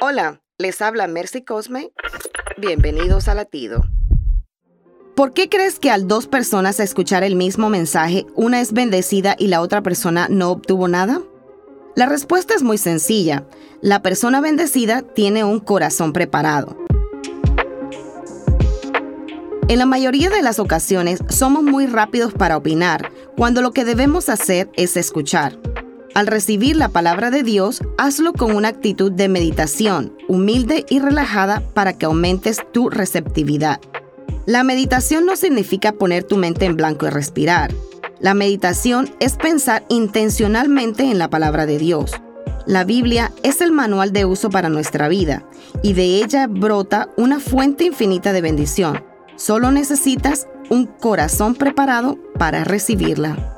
Hola, les habla Mercy Cosme. Bienvenidos a Latido. ¿Por qué crees que al dos personas escuchar el mismo mensaje, una es bendecida y la otra persona no obtuvo nada? La respuesta es muy sencilla. La persona bendecida tiene un corazón preparado. En la mayoría de las ocasiones somos muy rápidos para opinar, cuando lo que debemos hacer es escuchar. Al recibir la palabra de Dios, hazlo con una actitud de meditación, humilde y relajada para que aumentes tu receptividad. La meditación no significa poner tu mente en blanco y respirar. La meditación es pensar intencionalmente en la palabra de Dios. La Biblia es el manual de uso para nuestra vida y de ella brota una fuente infinita de bendición. Solo necesitas un corazón preparado para recibirla.